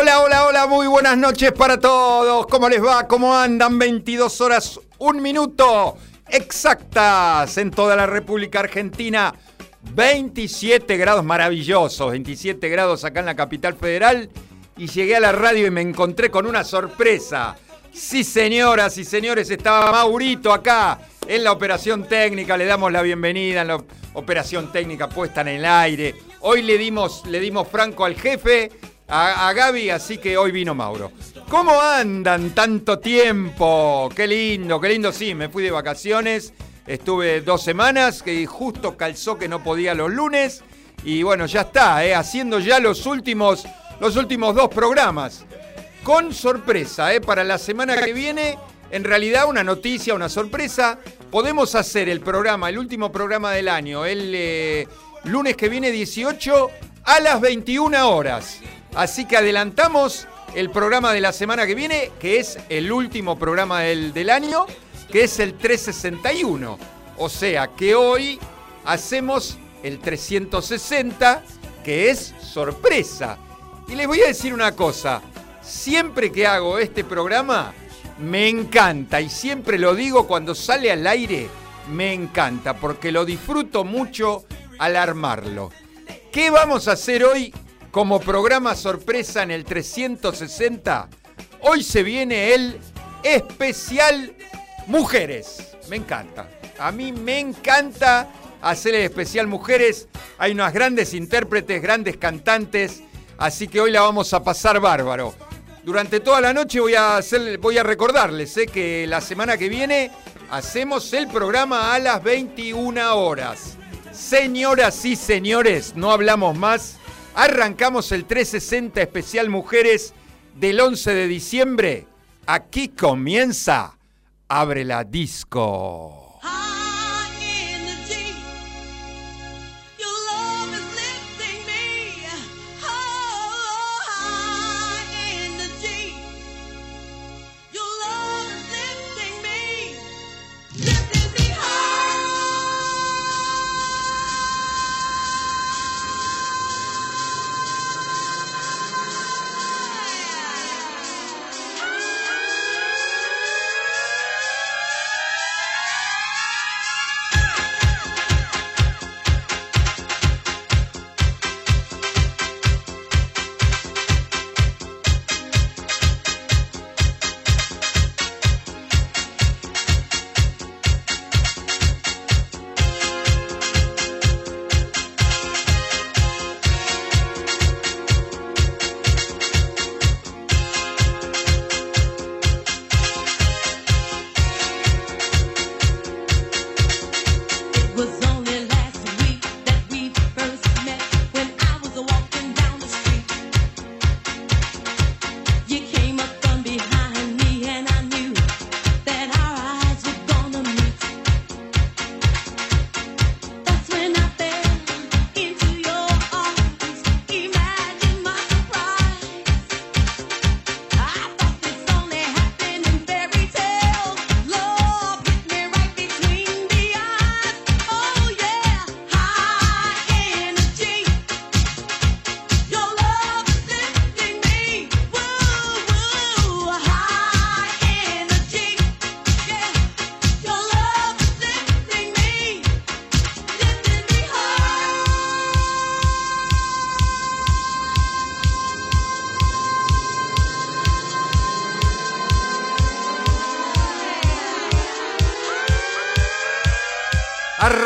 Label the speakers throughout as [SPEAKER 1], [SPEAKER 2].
[SPEAKER 1] Hola, hola, hola, muy buenas noches para todos. ¿Cómo les va? ¿Cómo andan? 22 horas, un minuto exactas en toda la República Argentina. 27 grados maravillosos, 27 grados acá en la capital federal. Y llegué a la radio y me encontré con una sorpresa. Sí, señoras y señores, estaba Maurito acá en la operación técnica. Le damos la bienvenida en la operación técnica puesta en el aire. Hoy le dimos, le dimos franco al jefe a, Gaby, así que hoy vino Mauro. ¿Cómo andan tanto tiempo? Qué lindo, qué lindo. Sí, me fui de vacaciones, estuve dos semanas, que justo calzó que no podía los lunes. Y bueno, ya está, eh, haciendo ya los últimos, los últimos dos programas. Con sorpresa, eh, para la semana que viene, en realidad una noticia, una sorpresa. Podemos hacer el programa, el último programa del año, el eh, lunes que viene 18 a las 21 horas. Así que adelantamos el programa de la semana que viene, que es el último programa del, año, que es el 361. O sea que hoy hacemos el 360, que es sorpresa. Y les voy a decir una cosa, siempre que hago este programa, me encanta, y siempre lo digo cuando sale al aire, me encanta, porque lo disfruto mucho al armarlo. ¿Qué vamos a hacer hoy como programa sorpresa en el 360, hoy se viene el especial Mujeres. Me encanta. A mí me encanta hacer el especial Mujeres. Hay unas grandes intérpretes, grandes cantantes, así que hoy la vamos a pasar bárbaro. Durante toda la noche voy a, hacer, voy a recordarles sé que la semana que viene hacemos el programa a las 21 horas. Señoras y señores, no hablamos más Arrancamos el 360 especial Mujeres del 11 de diciembre. Aquí comienza Abre la Disco.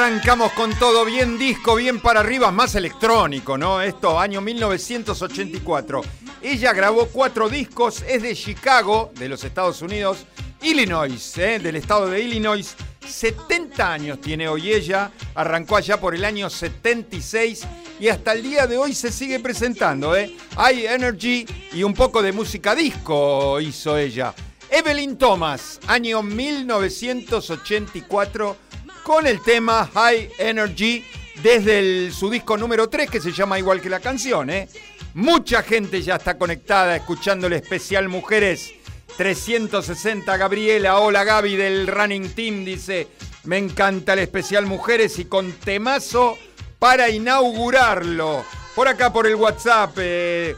[SPEAKER 1] Arrancamos con todo bien disco, bien para arriba, más electrónico, ¿no? Esto, año 1984. Ella grabó cuatro discos, es de Chicago, de los Estados Unidos, Illinois, ¿eh? del estado de Illinois. 70 años tiene hoy ella, arrancó allá por el año 76 y hasta el día de hoy se sigue presentando. ¿eh? Hay Energy y un poco de música disco hizo ella. Evelyn Thomas, año 1984 con el tema High Energy desde su disco número 3 que se llama igual que la canción. ¿eh? Mucha gente ya está conectada escuchando el especial Mujeres 360. Gabriela, hola Gaby del Running Team, dice, me encanta el especial Mujeres y con temazo para inaugurarlo. Por acá por el WhatsApp. Eh,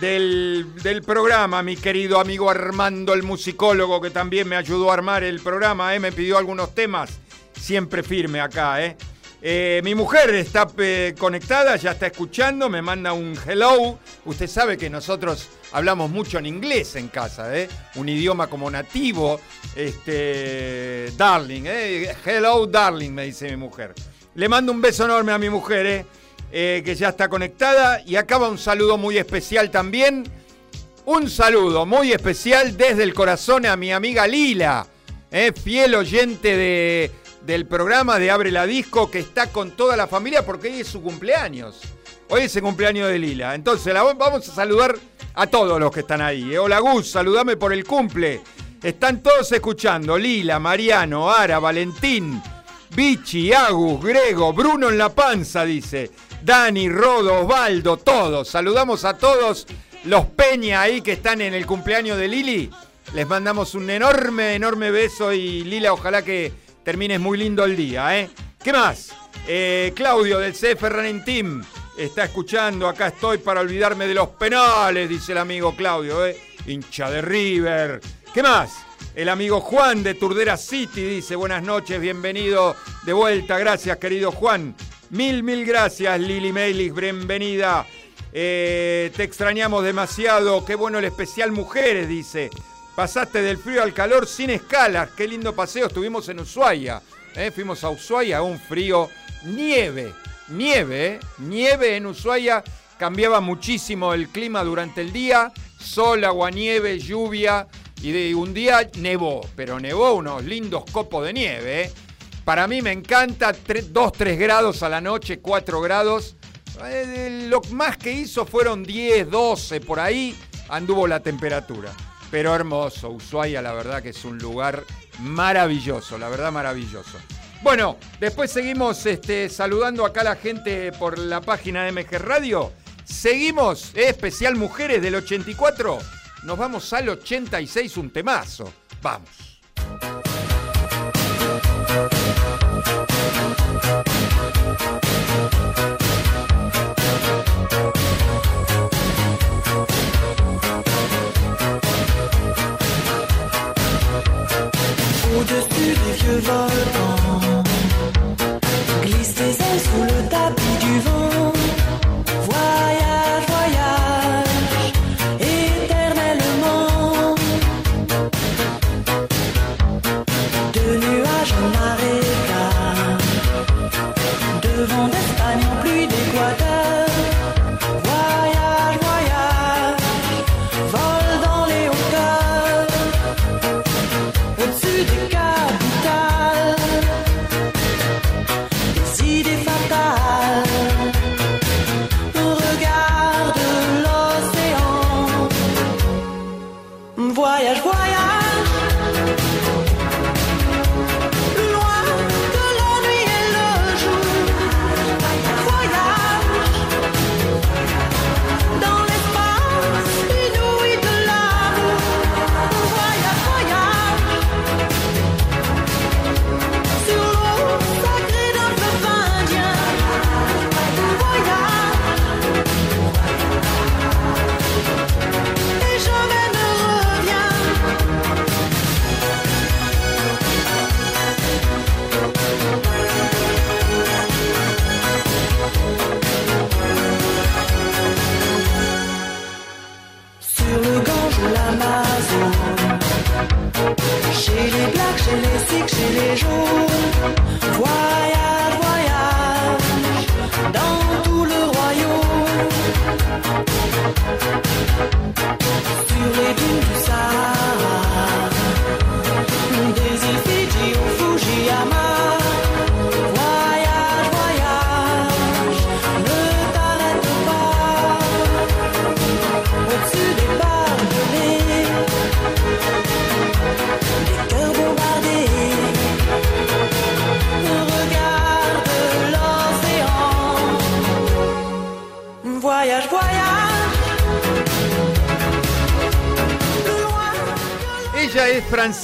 [SPEAKER 1] del, del, programa, mi querido amigo Armando, el musicólogo, que también me ayudó a armar el programa, ¿eh? me pidió algunos temas, siempre firme acá. ¿eh? Eh, mi mujer está conectada, ya está escuchando, me manda un hello. Usted sabe que nosotros hablamos mucho en inglés en casa, ¿eh? un idioma como nativo. Este, darling, ¿eh? hello darling, me dice mi mujer. Le mando un beso enorme a mi mujer, ¿eh? Eh, que ya está conectada. Y acaba un saludo muy especial también. Un saludo muy especial desde el corazón a mi amiga Lila, eh, fiel oyente de, del programa de Abre la Disco, que está con toda la familia porque hoy es su cumpleaños. Hoy es el cumpleaños de Lila. Entonces vamos a saludar a todos los que están ahí. Eh. Hola Gus, saludame por el cumple. Están todos escuchando. Lila, Mariano, Ara, Valentín, Bichi, Agus, Grego, Bruno en la panza, dice. Dani, Rodo, Osvaldo, todos. Saludamos a todos los Peña ahí que están en el cumpleaños de Lili. Les mandamos un enorme, enorme beso y Lila, ojalá que termines muy lindo el día. ¿eh? ¿Qué más? Eh, Claudio del CF Team está escuchando. Acá estoy para olvidarme de los penales, dice el amigo Claudio. ¿eh? Hincha de River. ¿Qué más? El amigo Juan de Turdera City dice buenas noches, bienvenido de vuelta. Gracias, querido Juan. Mil, mil gracias, Lili Meilis, bienvenida. Eh, te extrañamos demasiado. Qué bueno el especial Mujeres, dice. Pasaste del frío al calor sin escalas. Qué lindo paseo. Estuvimos en Ushuaia. ¿eh? Fuimos a Ushuaia, un frío. Nieve, nieve, ¿eh? nieve en Ushuaia. Cambiaba muchísimo el clima durante el día. Sol, agua, nieve, lluvia. Y de un día nevó, pero nevó unos lindos copos de nieve. ¿eh? Para mí me encanta 2, 3 grados a la noche, 4 grados. Eh, lo más que hizo fueron 10, 12, por ahí anduvo la temperatura. Pero hermoso, Ushuaia la verdad que es un lugar maravilloso, la verdad maravilloso. Bueno, después seguimos este, saludando acá a la gente por la página de MG Radio. Seguimos, eh, especial Mujeres del 84. Nos vamos al 86, un temazo. Vamos. Boulevard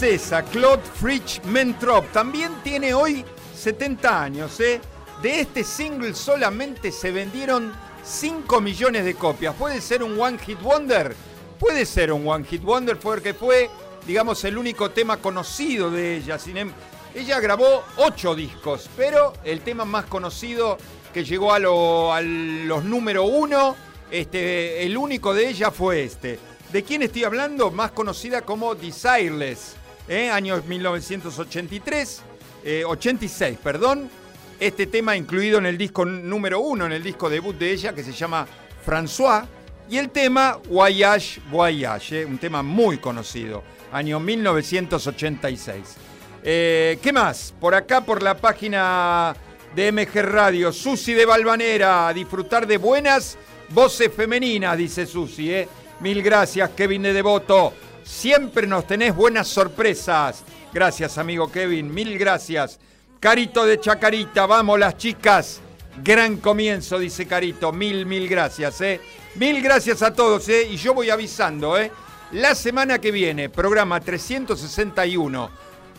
[SPEAKER 1] francesa, Claude Fritsch Mentrop. También tiene hoy 70 años. ¿eh? De este single solamente se vendieron 5 millones de copias. ¿Puede ser un One Hit Wonder? Puede ser un One Hit Wonder porque fue, digamos, el único tema conocido de ella. Sin em- ella grabó 8 discos, pero el tema más conocido que llegó a, lo- a los número uno, este, el único de ella fue este. ¿De quién estoy hablando? Más conocida como Desireless, ¿eh? año 1983, eh, 86, perdón. Este tema incluido en el disco número uno, en el disco debut de ella, que se llama François. Y el tema Voyage Voyage, ¿eh? un tema muy conocido, año 1986. Eh, ¿Qué más? Por acá, por la página de MG Radio, Susi de Balvanera, a disfrutar de buenas voces femeninas, dice Susi. ¿eh? Mil gracias, Kevin de Devoto. Siempre nos tenés buenas sorpresas. Gracias, amigo Kevin, mil gracias. Carito de Chacarita, vamos las chicas. Gran comienzo, dice Carito. Mil, mil gracias, ¿eh? Mil gracias a todos, ¿eh? Y yo voy avisando, ¿eh? La semana que viene, programa 361,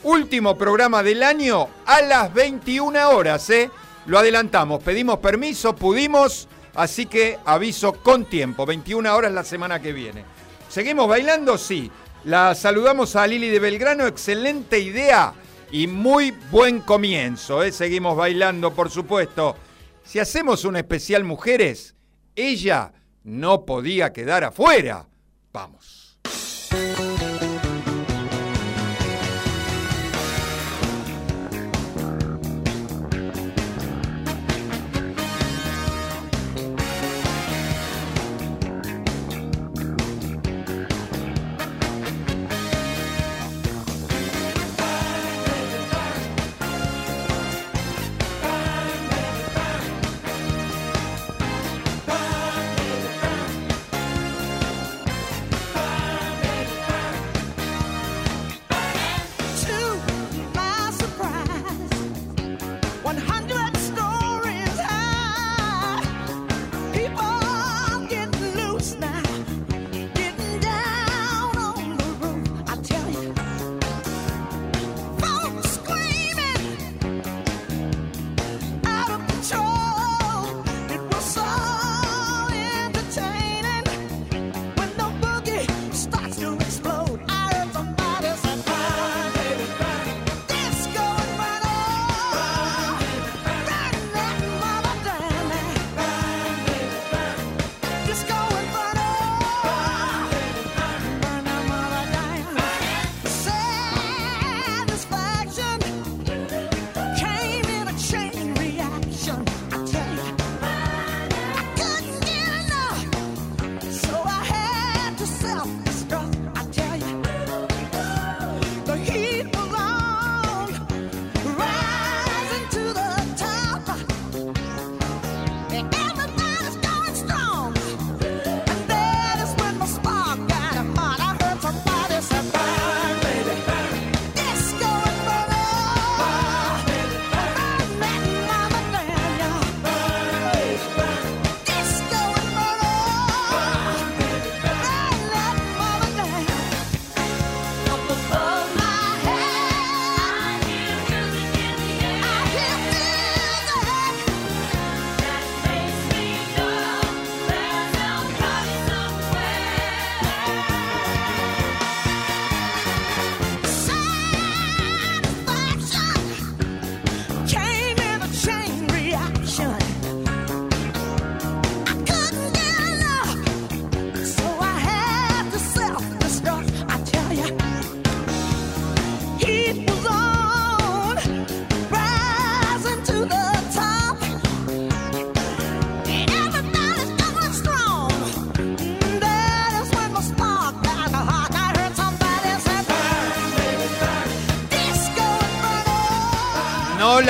[SPEAKER 1] último programa del año a las 21 horas, ¿eh? Lo adelantamos, pedimos permiso, pudimos, así que aviso con tiempo, 21 horas la semana que viene. ¿Seguimos bailando? Sí. La saludamos a Lili de Belgrano, excelente idea y muy buen comienzo, ¿eh? Seguimos bailando, por supuesto. Si hacemos un especial mujeres, ella no podía quedar afuera. Vamos.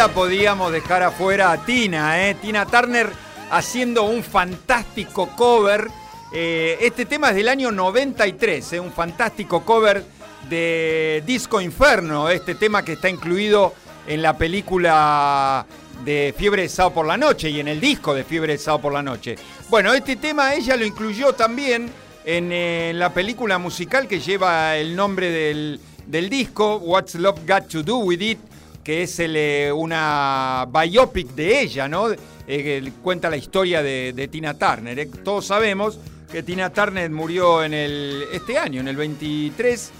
[SPEAKER 1] Podíamos dejar afuera a Tina, ¿eh? Tina Turner haciendo un fantástico cover. Eh, este tema es del año 93, ¿eh? un fantástico cover de Disco Inferno, este tema que está incluido en la película de Fiebre de Sábado por la Noche y en el disco de Fiebre de Sábado por la Noche. Bueno, este tema ella lo incluyó también en, eh, la película musical que lleva el nombre del, del disco, What's Love Got to Do With It, que es el, eh, una biopic de ella, ¿no? Eh, cuenta la historia de, de Tina Turner. ¿eh? Todos sabemos que Tina Turner murió en el, este año, en el 23,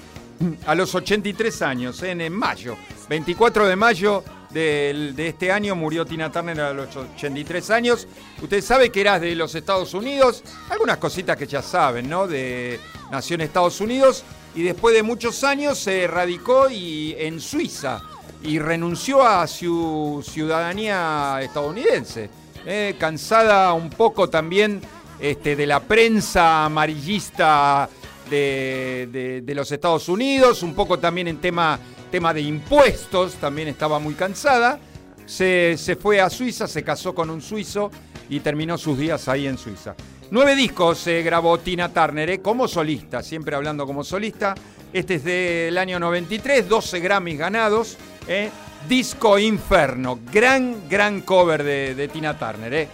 [SPEAKER 1] a los 83 años, en, en mayo. 24 de mayo del- de, este año murió Tina Turner a los 83 años. Usted sabe que era de los Estados Unidos, algunas cositas que ya saben, ¿no? De, nació en Estados Unidos y después de muchos años se radicó y, en Suiza y renunció a su ciudadanía estadounidense. eh, cansada un poco también este, de la prensa amarillista de, los Estados Unidos, un poco también en tema, tema de impuestos, también estaba muy cansada. Se, se fue a Suiza, se casó con un suizo y terminó sus días ahí en Suiza. Nueve discos se grabó Tina Turner ¿eh? como solista, siempre hablando como solista. Este es del año 93, 12 Grammys ganados. ¿Eh? Disco Inferno, gran, gran cover de, Tina Turner. ¿eh?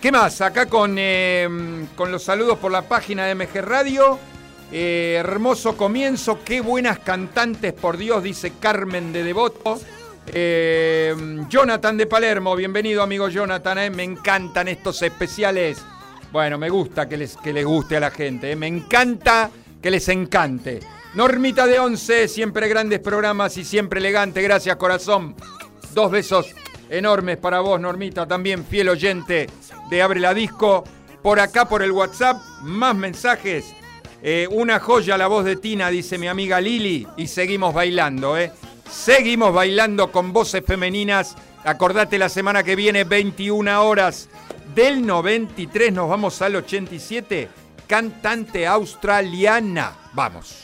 [SPEAKER 1] ¿Qué más? Acá con, eh, con los saludos por la página de MG Radio. Eh, hermoso comienzo, qué buenas cantantes, por Dios, dice Carmen de Devoto. Jonathan de Palermo, bienvenido amigo Jonathan, me encantan estos especiales. Bueno, me gusta que les, que les guste a la gente, me encanta que les encante. Normita de Once, siempre grandes programas y siempre elegante, gracias corazón. Dos besos enormes para vos, Normita, también fiel oyente de Abre la Disco. Por acá, por el WhatsApp, más mensajes. Eh, una joya la voz de Tina, dice mi amiga Lili, y seguimos bailando, ¿eh? Seguimos bailando con voces femeninas. Acordate la semana que viene, 21 horas. Del 93 nos vamos al 87. Cantante australiana. Vamos.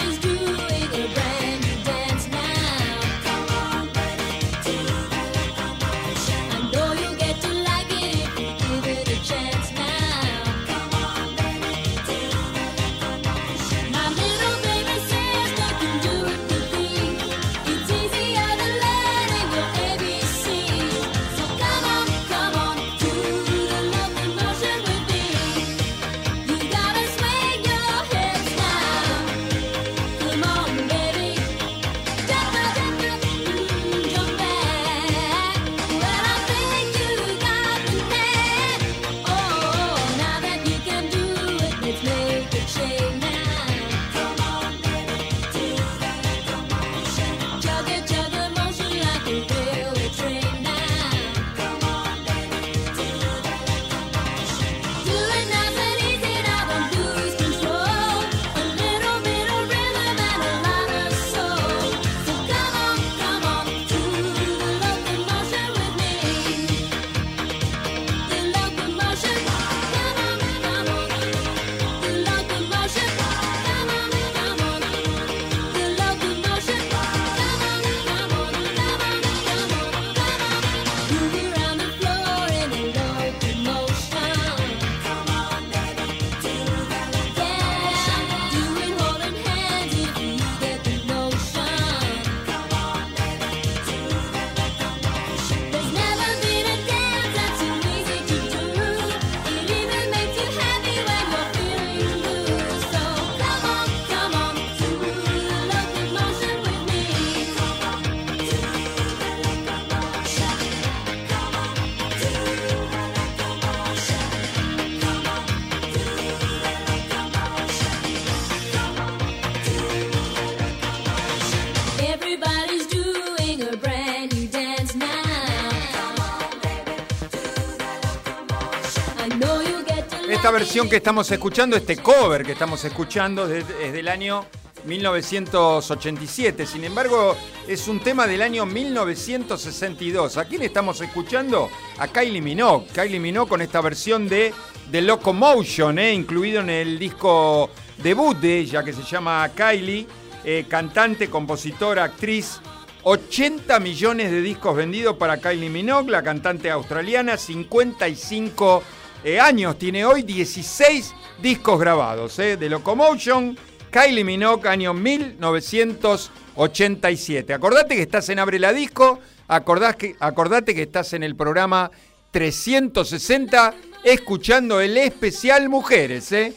[SPEAKER 1] Esta versión que estamos escuchando, este cover que estamos escuchando es es del año 1987. Sin embargo, es un tema del año 1962. ¿A quién estamos escuchando? A Kylie Minogue. Kylie Minogue con esta versión de The Locomotion, eh, incluido en el disco debut de ella que se llama Kylie, eh, cantante, compositora, actriz. 80 millones de discos vendidos para Kylie Minogue, la cantante australiana, 55 eh, años, tiene hoy 16 discos grabados eh, de Locomotion, Kylie Minogue, año 1987. Acordate que estás en Abre la Disco, Acordás que, acordate que estás en el programa 360 escuchando el especial Mujeres, ¿eh?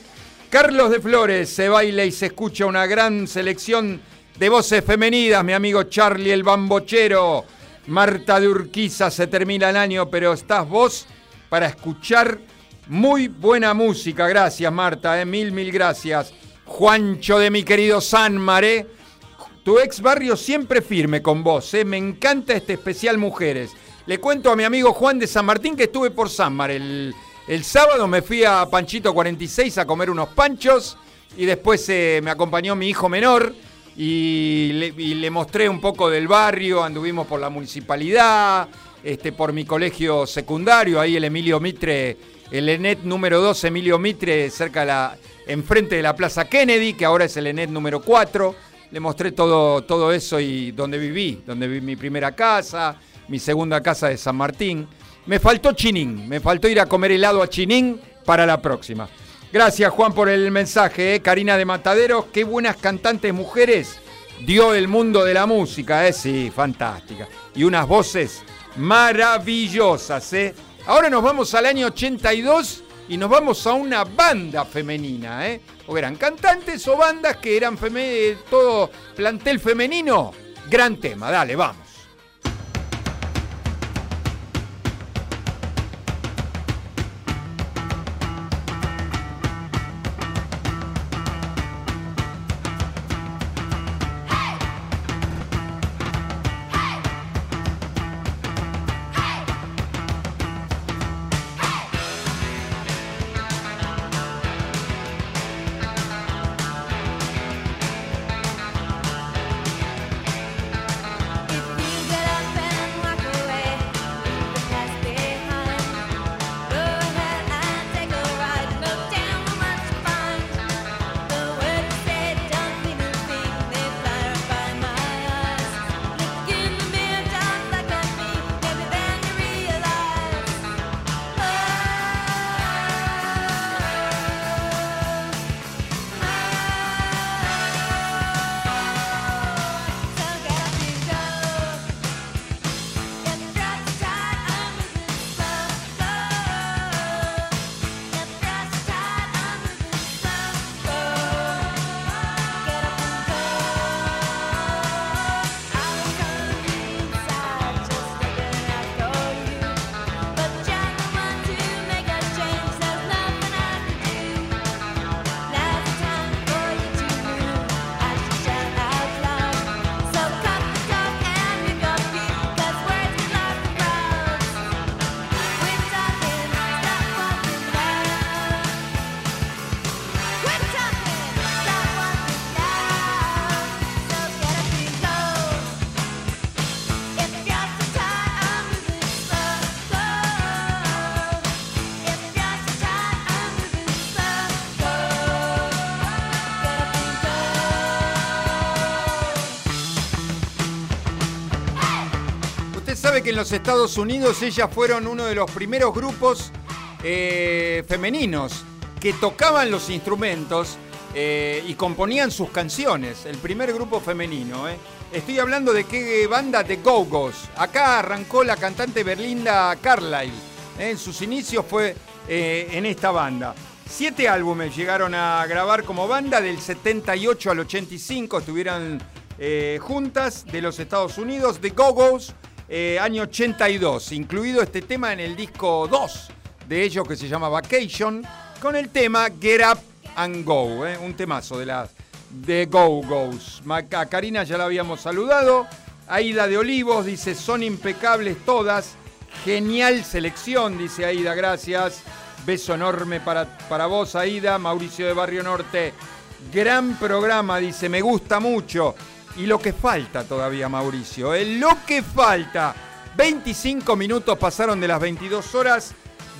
[SPEAKER 1] Carlos de Flores se baila y se escucha una gran selección de voces femeninas, mi amigo Charlie el Bambochero. Marta de Urquiza se termina el año, pero estás vos para escuchar muy buena música. Gracias, Marta, ¿eh? mil, mil gracias. Juancho de mi querido San Maré. Tu ex barrio siempre firme con vos, ¿eh? me encanta este especial Mujeres. Le cuento a mi amigo Juan de San Martín que estuve por San Mar el, el sábado, me fui a Panchito 46 a comer unos panchos y después eh, me acompañó mi hijo menor y le, y le mostré un poco del barrio, anduvimos por la municipalidad, este, por mi colegio secundario, ahí el Emilio Mitre, el ENET número 2, Emilio Mitre, cerca de la, enfrente de la Plaza Kennedy, que ahora es el ENET número 4. Le mostré todo, todo eso y donde viví, donde viví mi primera casa, mi segunda casa de San Martín. Me faltó Chinín, me faltó ir a comer helado a Chinín para la próxima. Gracias Juan por el mensaje, ¿eh? Karina de Mataderos, qué buenas cantantes mujeres dio el mundo de la música, ¿eh? sí, fantástica. Y unas voces maravillosas, ¿eh? Ahora nos vamos al año 82 y nos vamos a una banda femenina, ¿eh? O eran cantantes o bandas que eran todo plantel femenino. Gran tema, dale, vamos. Que en los Estados Unidos ellas fueron uno de los primeros grupos eh, femeninos que tocaban los instrumentos eh, y componían sus canciones. El primer grupo femenino. eh. Estoy hablando de qué banda de Go-Go's. Acá arrancó la cantante Berlinda Carlyle. En sus inicios fue en esta banda. Siete álbumes llegaron a grabar como banda del 78 al 85. Estuvieron juntas de los Estados Unidos, The Go-Go's, eh, año 82, incluido este tema en el disco 2 de ellos que se llama Vacation, con el tema Get Up and Go, eh, un temazo de las The Go-Go's. Ma- A Karina ya la habíamos saludado, Aida de Olivos dice, son impecables todas, genial selección, dice Aida, gracias. Beso enorme para, para vos, Aida, Mauricio de Barrio Norte. Gran programa, dice, me gusta mucho. Y lo que falta todavía, Mauricio, ¿eh? lo que falta. 25 minutos pasaron de las 22 horas,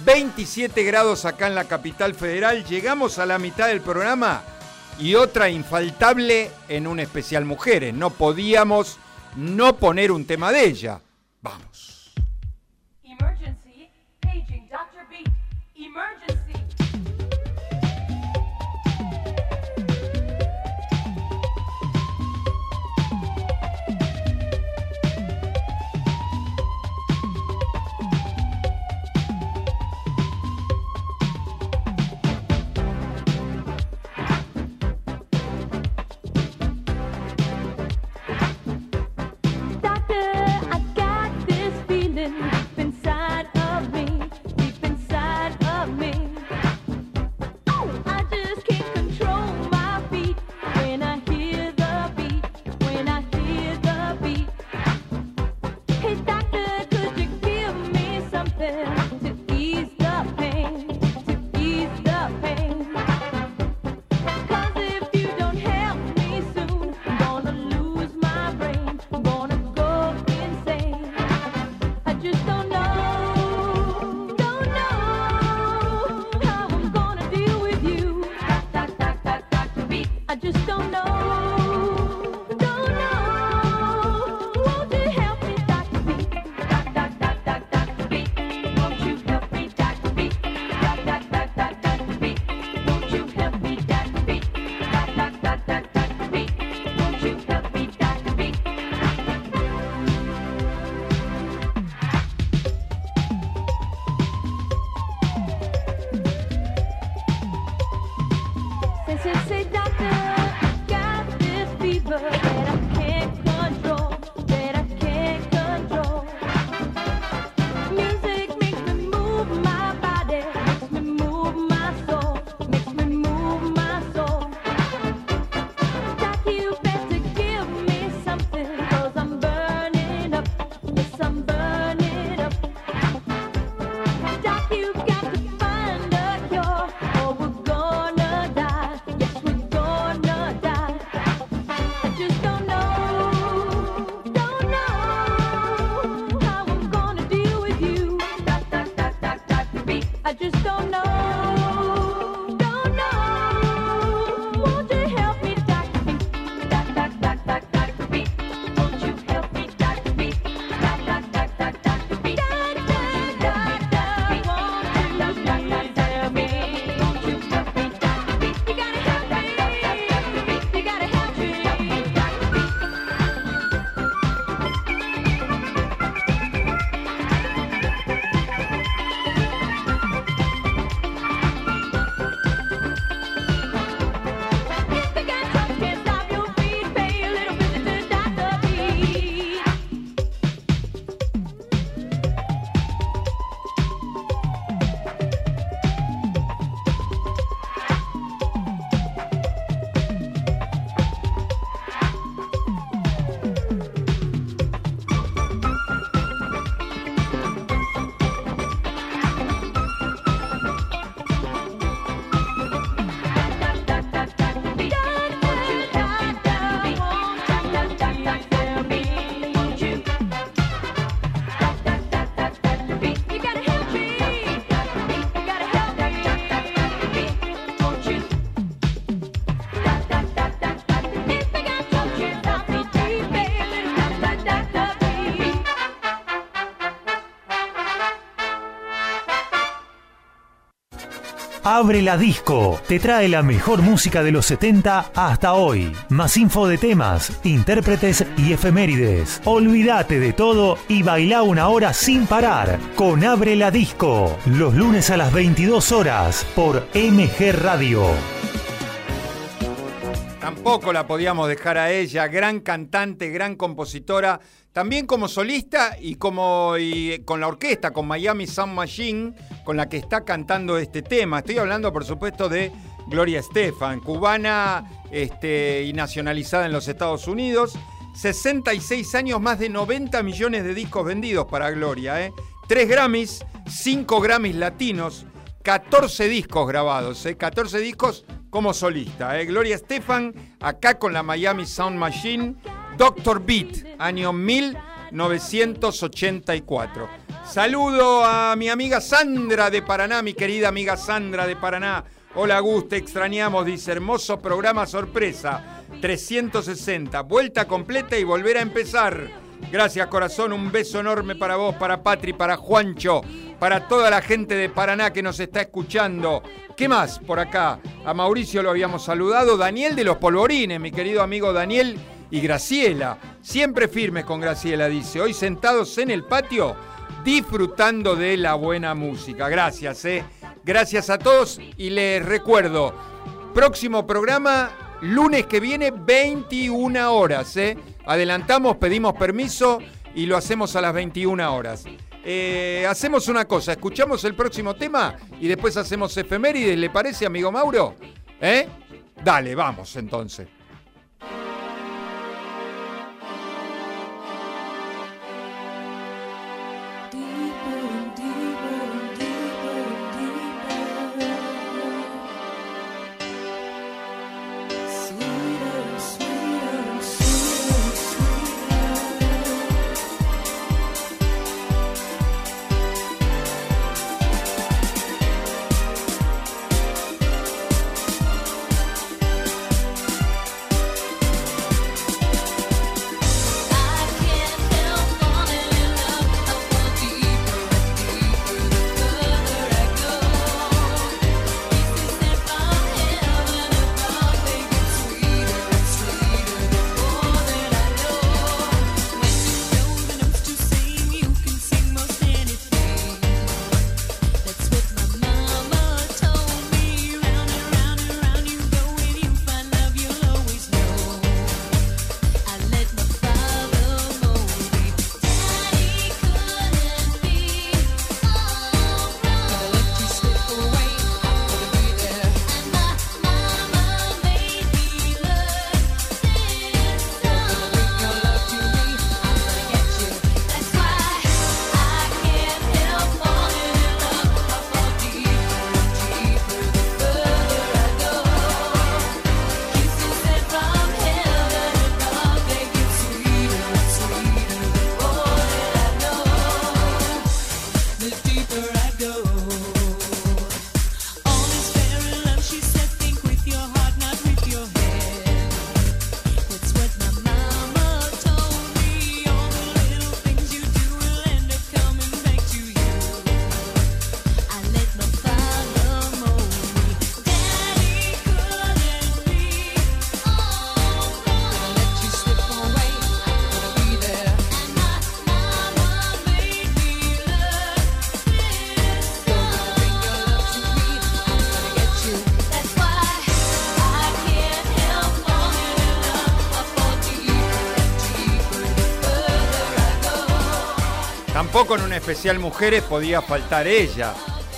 [SPEAKER 1] 27 grados acá en la capital federal. Llegamos a la mitad del programa y otra infaltable en un especial Mujeres. No podíamos no poner un tema de ella. Vamos.
[SPEAKER 2] Emergency, Dr. Beat. Emergency.
[SPEAKER 3] Abre la Disco. Te trae la mejor música de los 70 hasta hoy. Más info de temas, intérpretes y efemérides. Olvídate de todo y baila una hora sin parar con Abre la Disco. Los lunes a las 22 horas por MG Radio.
[SPEAKER 1] Tampoco la podíamos dejar a ella, gran cantante, gran compositora, también como solista y como con la orquesta, con Miami Sound Machine, con la que está cantando este tema. Estoy hablando, por supuesto, de Gloria Estefan, cubana este, y nacionalizada en los Estados Unidos. 66 años, más de 90 millones de discos vendidos para Gloria. ¿eh? 3 Grammys, 5 Grammys latinos, 14 discos grabados, ¿eh? 14 discos como solista. ¿eh? Gloria Estefan, acá con la Miami Sound Machine, Doctor Beat, año 1984. Saludo a mi amiga Sandra de Paraná, mi querida amiga Sandra de Paraná. Hola Gus, te extrañamos, dice, hermoso programa sorpresa, 360, vuelta completa y volver a empezar. Gracias corazón, un beso enorme para vos, para Patri, para Juancho, para toda la gente de Paraná que nos está escuchando. ¿Qué más por acá? A Mauricio lo habíamos saludado, Daniel de los Polvorines, mi querido amigo Daniel y Graciela. Siempre firmes con Graciela, dice, hoy sentados en el patio disfrutando de la buena música. Gracias, eh. Gracias a todos y les recuerdo, próximo programa, lunes que viene, 21 horas, eh. Adelantamos, pedimos permiso y lo hacemos a las 21 horas. Eh, hacemos una cosa, escuchamos el próximo tema y después hacemos efemérides, ¿le parece, amigo Mauro? ¿Eh? Dale, vamos entonces. En un especial mujeres podía faltar ella.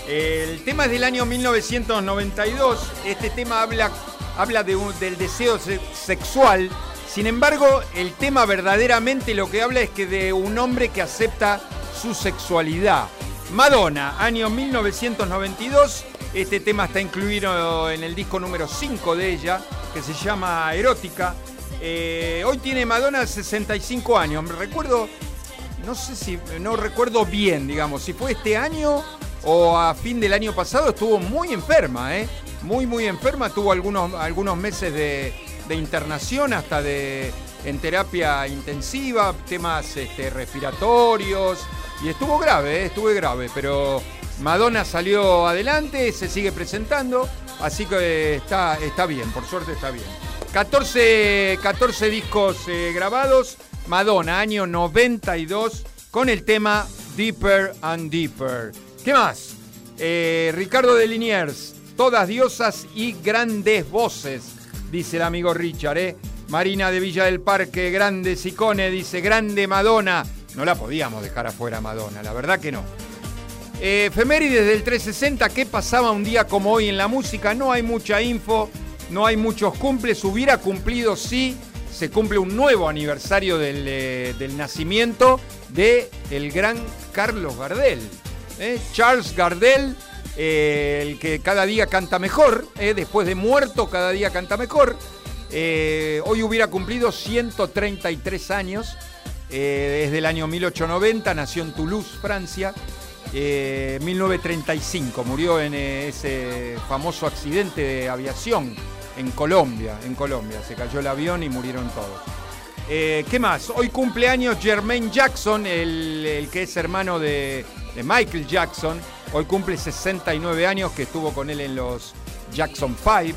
[SPEAKER 1] El tema es del año 1992. Este tema habla, habla de un- del deseo se- sexual. Sin embargo, el tema verdaderamente lo que habla es que de un hombre que acepta su sexualidad. Madonna, año 1992. Este tema está incluido en el disco número 5 de ella, que se llama Erótica. Eh, hoy tiene Madonna 65 años. Me recuerdo no sé si, no recuerdo bien, digamos, si fue este año o a fin del año pasado, estuvo muy enferma, ¿eh? Muy, muy enferma, tuvo algunos, algunos meses de, internación, hasta de en terapia intensiva, temas este, respiratorios, y estuvo grave, ¿eh? estuvo grave, pero Madonna salió adelante, se sigue presentando, así que está, está bien, por suerte está bien. 14, 14 discos eh, grabados, Madonna, año 92, con el tema Deeper and Deeper. ¿Qué más? Eh, Ricardo de Liniers, todas diosas y grandes voces, dice el amigo Richard. ¿eh? Marina de Villa del Parque, grande Sicone, dice grande Madonna. No la podíamos dejar afuera Madonna, la verdad que no. Eh, del 360, ¿qué pasaba un día como hoy en la música? No hay mucha info, no hay muchos cumples. Hubiera cumplido, sí, se cumple un nuevo aniversario del, eh, del nacimiento de el gran Carlos Gardel. ¿eh? Charles Gardel, eh, el que cada día canta mejor, ¿eh? después de muerto cada día canta mejor. Hoy hubiera cumplido 133 años, es del año 1890, nació en Toulouse, Francia. Eh, 1935 murió en ese famoso accidente de aviación en Colombia, en Colombia. Se cayó el avión y murieron todos. Eh, ¿Qué más? Hoy cumpleaños Jermaine Jackson, el, que es hermano de, Michael Jackson. Hoy cumple 69 años, que estuvo con él en los Jackson 5.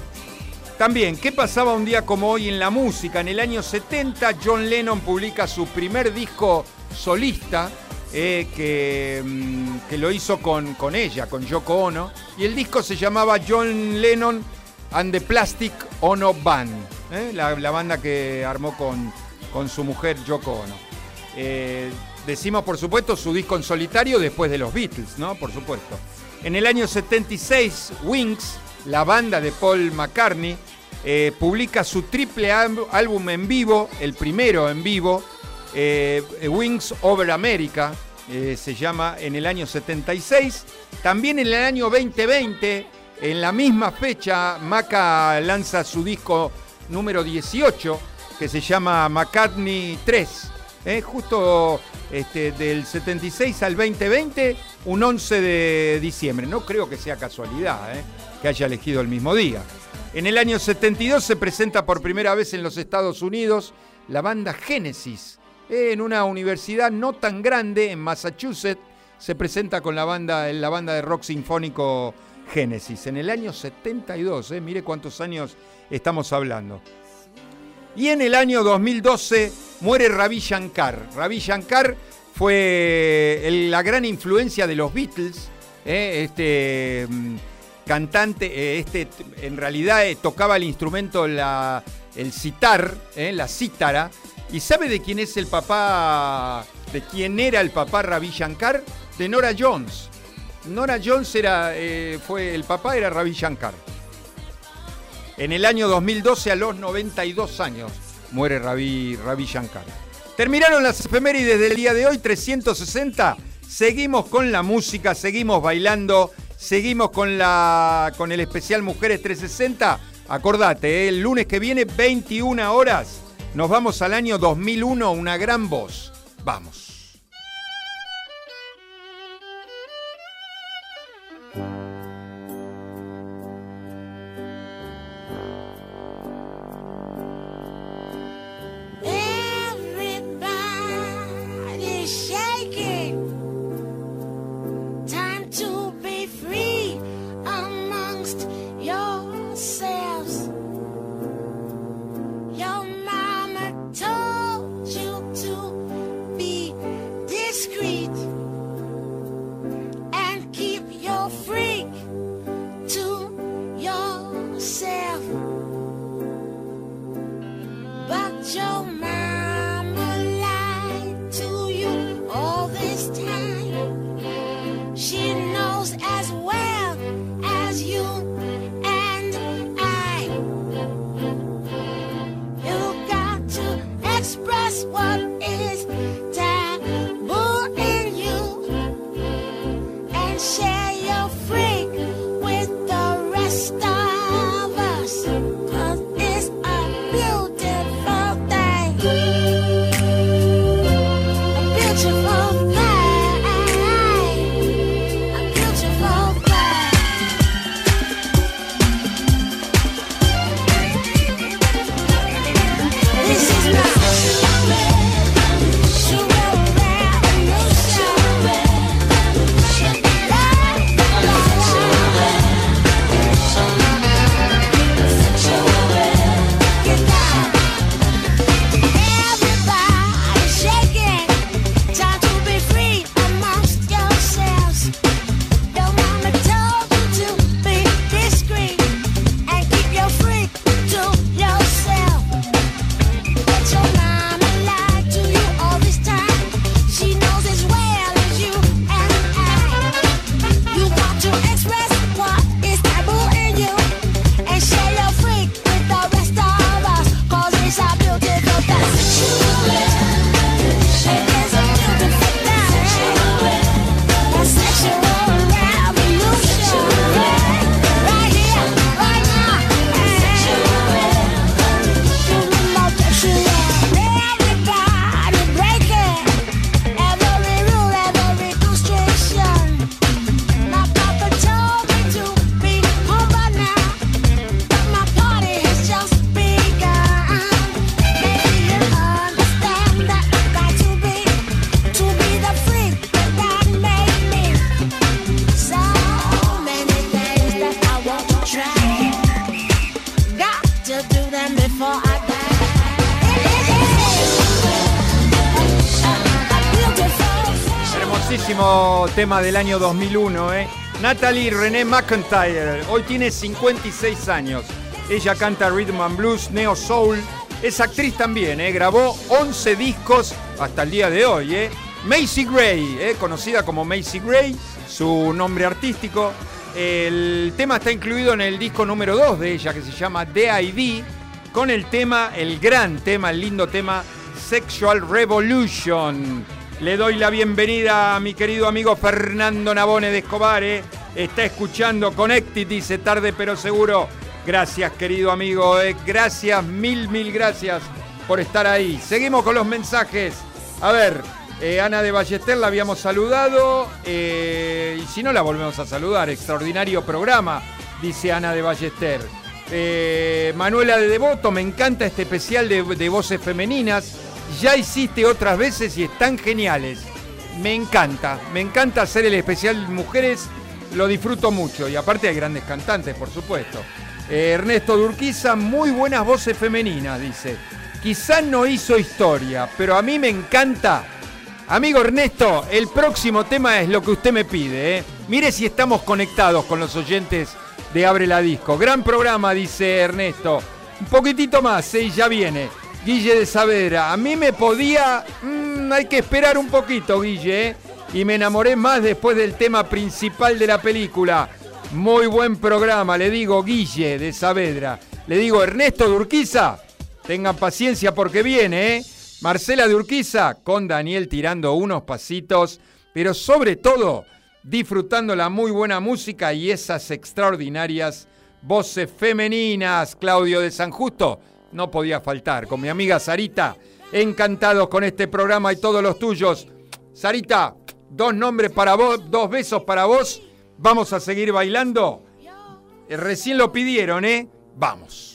[SPEAKER 1] También, ¿qué pasaba un día como hoy en la música? En el año 70, John Lennon publica su primer disco solista, eh, que, mm, que lo hizo con, con ella, con Yoko Ono. Y el disco se llamaba John Lennon and the Plastic Ono Band, eh, la, banda que armó con, con su mujer Yoko Ono. Eh, decimos, por supuesto, su disco en solitario después de los Beatles, ¿no? Por supuesto. En el año 76, Wings, la banda de Paul McCartney, eh, publica su triple álbum en vivo, el primero en vivo, eh, Wings Over America, se llama en el año 76. También en el año 2020, en la misma fecha, Maca lanza su disco número 18, que se llama McCartney 3. ¿eh? Justo este, del 76 al 2020, un 11 de diciembre. No creo que sea casualidad ¿eh? que haya elegido el mismo día. En el año 72 se presenta por primera vez en los Estados Unidos la banda Genesis. En una universidad no tan grande, en Massachusetts, se presenta con la banda, la banda de rock sinfónico Genesis. En el año 72, eh, mire cuántos años estamos hablando. Y en el año 2012 muere Ravi Shankar. Ravi Shankar fue la gran influencia de los Beatles. eh, este mm, cantante, eh, este en realidad tocaba el instrumento, la, el sitar, eh, la cítara. ¿Y sabe de quién es el papá, de quién era el papá Ravi Shankar? De Nora Jones. Nora Jones era, eh, fue, el papá era Ravi Shankar. En el año 2012, a los 92 años, muere Ravi, Ravi Shankar. Terminaron las efemérides del día de hoy, 360. Seguimos con la música, seguimos bailando, seguimos con, la, con el especial Mujeres 360. Acordate, ¿eh? el lunes que viene, 21 horas, nos vamos al año 2001, una gran voz. Vamos.
[SPEAKER 4] Thank you.
[SPEAKER 1] Tema del año 2001, ¿eh? Natalie René McIntyre, hoy tiene 56 años. Ella canta rhythm and blues, neo soul. Es actriz también, ¿eh? Grabó 11 discos hasta el día de hoy, ¿eh? Macy Gray, ¿eh? conocida como Macy Gray, su nombre artístico. El tema está incluido en el disco número 2 de ella, que se llama DID, con el tema, el gran tema, el lindo tema Sexual Revolution. Le doy la bienvenida a mi querido amigo Fernando Nabone de Escobar. ¿eh? Está escuchando Connected, dice tarde pero seguro. Gracias, querido amigo. ¿eh? Gracias, mil, mil gracias por estar ahí. Seguimos con los mensajes. A ver, eh, Ana de Ballester la habíamos saludado. y si no, la volvemos a saludar. Extraordinario programa, dice Ana de Ballester. Manuela de Devoto, me encanta este especial de voces femeninas. Ya hiciste otras veces y están geniales. Me encanta, me encanta hacer el especial mujeres, lo disfruto mucho. Y aparte hay grandes cantantes, por supuesto. Eh, Ernesto Durquiza, muy buenas voces femeninas, dice. Quizás no hizo historia, pero a mí me encanta. Amigo Ernesto, el próximo tema es lo que usted me pide. ¿eh? Mire si estamos conectados con los oyentes de Abre la Disco. Gran programa, dice Ernesto. Un poquitito más, ¿eh? y ya viene. Guille de Saavedra. A mí me podía... mm, hay que esperar un poquito, Guille. ¿eh? Y me enamoré más después del tema principal de la película. Muy buen programa, le digo Guille de Saavedra. Le digo Ernesto Durquiza. Tengan paciencia porque viene, ¿eh? Marcela de Urquiza con Daniel tirando unos pasitos, pero sobre todo disfrutando la muy buena música y esas extraordinarias voces femeninas. Claudio de San Justo no podía faltar. Con mi amiga Sarita, encantados con este programa y todos los tuyos. Sarita, dos nombres para vos, dos besos para vos. Vamos a seguir bailando. Eh, Recién lo pidieron, ¿eh? Vamos.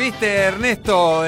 [SPEAKER 1] Viste, Ernesto,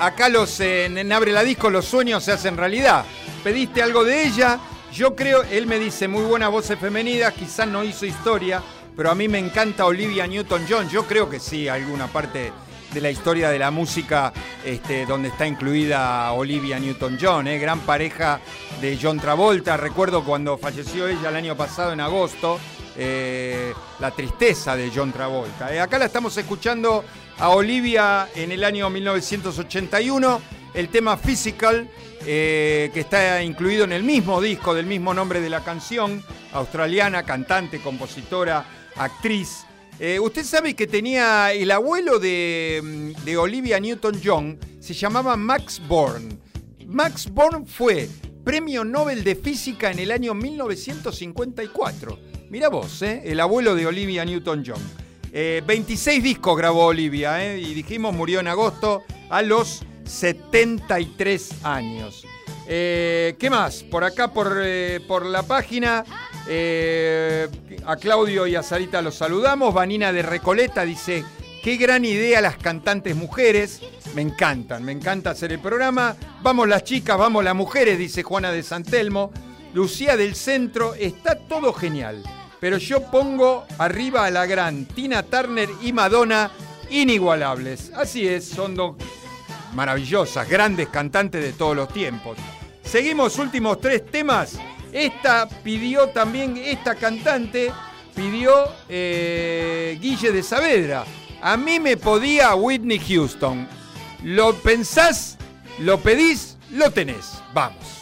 [SPEAKER 1] acá los en, en Abre la Disco los sueños se hacen realidad. Pediste algo de ella, yo creo, él me dice muy buenas voces femeninas, quizás no hizo historia, pero a mí me encanta Olivia Newton-John. Yo creo que sí, alguna parte de la historia de la música este, donde está incluida Olivia Newton-John, eh, gran pareja de John Travolta. Recuerdo cuando falleció ella el año pasado en agosto, eh, la tristeza de John Travolta. Eh, acá la estamos escuchando a Olivia en el año 1981, el tema Physical, eh, que está incluido en el mismo disco del mismo nombre de la canción, australiana, cantante, compositora, actriz. Eh, Usted sabe que tenía el abuelo de, mm, de Olivia Newton-John, se llamaba Max Born. Max Born fue premio Nobel de Física en el año 1954. Mira vos, ¿eh? el abuelo de Olivia Newton-John. Eh, 26 discos grabó Olivia, ¿eh? y dijimos murió en agosto a los 73 años. Eh, ¿Qué más? Por acá, por, eh, por la página, eh, a Claudio y a Sarita los saludamos. Vanina de Recoleta dice, qué gran idea las cantantes mujeres. Me encantan, me encanta hacer el programa. Vamos las chicas, vamos las mujeres, dice Juana de Santelmo. Lucía del Centro, está todo genial. Pero yo pongo arriba a la gran Tina Turner y Madonna inigualables. Así es, son dos maravillosas, grandes cantantes de todos los tiempos. Seguimos últimos tres temas. Esta pidió también, esta cantante pidió eh, Guille de Saavedra. A mí me podía Whitney Houston. Lo pensás, lo pedís, lo tenés. Vamos.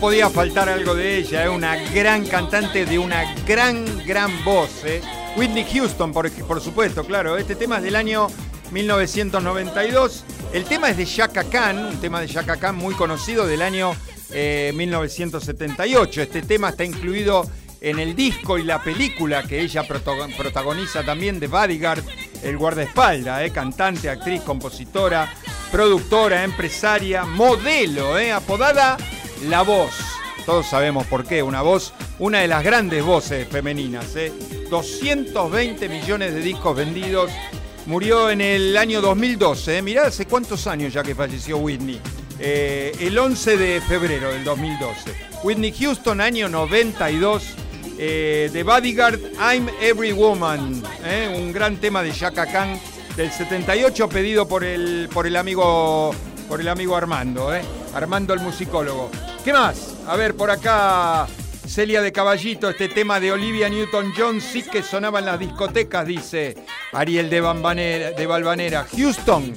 [SPEAKER 1] Podía faltar algo de ella, es una gran cantante de una gran, gran voz. ¿eh? Whitney Houston, por, por supuesto, claro. Este tema es del año 1992. El tema es de Shaka Khan, un tema de Shaka Khan muy conocido del año eh, 1978. Este tema está incluido en el disco y la película que ella protago- protagoniza también de Bodyguard, el guardaespaldas, ¿eh? cantante, actriz, compositora, productora, empresaria, modelo, ¿eh? apodada La Voz. Todos sabemos por qué, una voz, una de las grandes voces femeninas. ¿eh? 220 millones de discos vendidos. Murió en el año 2012. ¿eh? Mirá hace cuántos años ya que falleció Whitney. Eh, el 11 de febrero del 2012. Whitney Houston, año 92. eh, The Bodyguard, I'm Every Woman. eh, un gran tema de Chaka Khan del 78, pedido por el, por el amigo. Por el amigo Armando, eh. Armando el musicólogo. ¿Qué más? A ver, por acá Celia de Caballito, este tema de Olivia Newton-John sí que sonaba en las discotecas, dice Ariel de, Bambanera- de Balvanera. Houston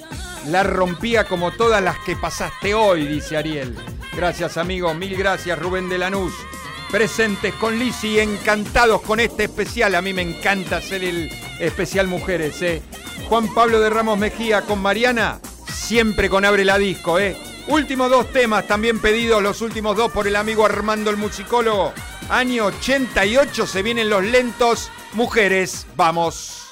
[SPEAKER 1] la rompía como todas las que pasaste hoy, dice Ariel. Gracias, amigo. Mil gracias, Rubén de Lanús. Presentes con Lizzy, encantados con este especial. A mí me encanta hacer el especial Mujeres, ¿eh? Juan Pablo de Ramos Mejía con Mariana, siempre con Abre la Disco, ¿eh? Últimos dos temas también pedidos, los últimos dos por el amigo Armando el musicólogo. Año 88 se vienen los lentos. Mujeres, vamos.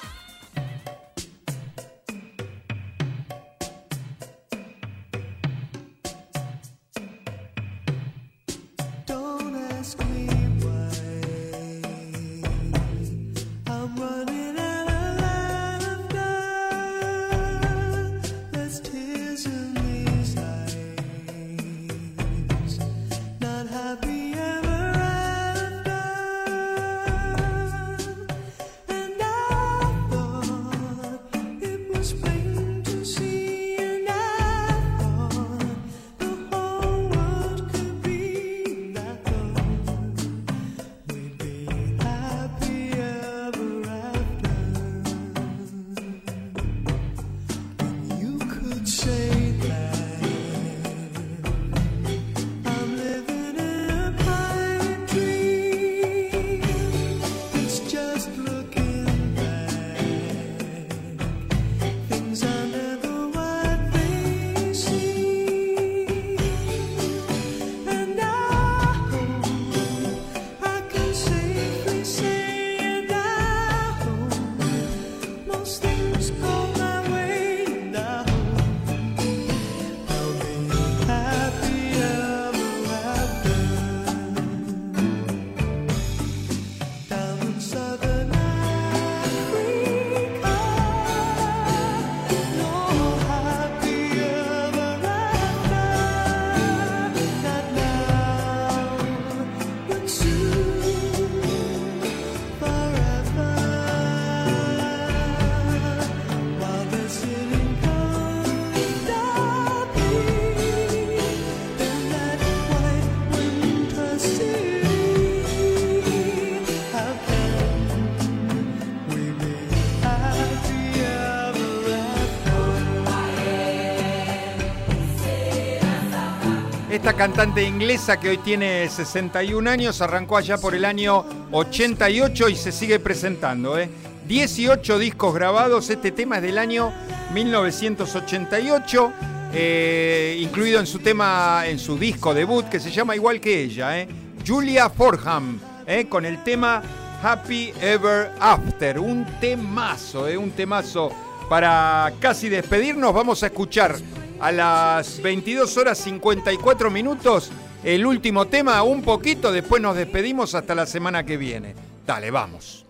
[SPEAKER 1] Esta cantante inglesa que hoy tiene 61 años arrancó allá por el año 88 y se sigue presentando. ¿eh? 18 discos grabados, este tema es del año 1988, eh, incluido en su tema, en su disco debut que se llama igual que ella, ¿eh? Julia Forham, ¿eh? con el tema Happy Ever After, un temazo, ¿eh? un temazo. Para casi despedirnos vamos a escuchar a las 22 horas 54 minutos el último tema, un poquito, después nos despedimos hasta la semana que viene. Dale, vamos.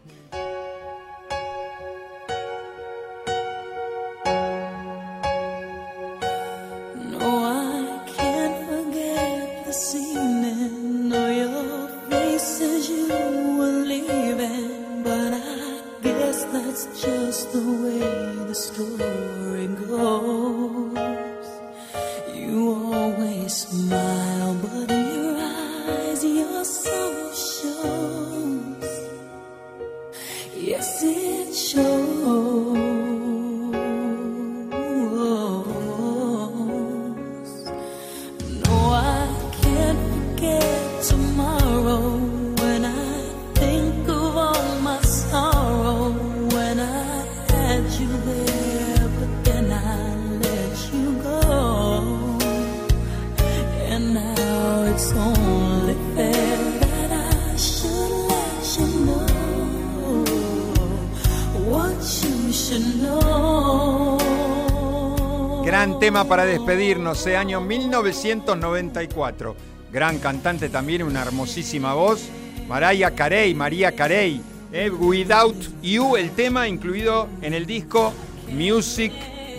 [SPEAKER 1] Para despedirnos, eh, año 1994. Gran cantante también, una hermosísima voz. Mariah Carey, María Carey. eh, Without You, el tema incluido en el disco Music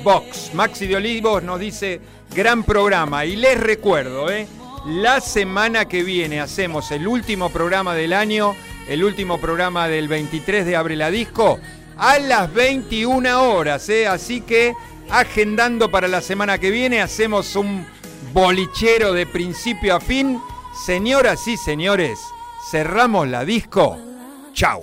[SPEAKER 1] Box. Maxi de Olivos nos dice, gran programa. Y les recuerdo, eh, La semana que viene hacemos el último programa del año, el último programa del 23 de Abre la Disco, a las 21 horas. ¿eh? Así que agendando para la semana que viene, hacemos un bolichero de principio a fin. Señoras y señores, cerramos la disco. Chau.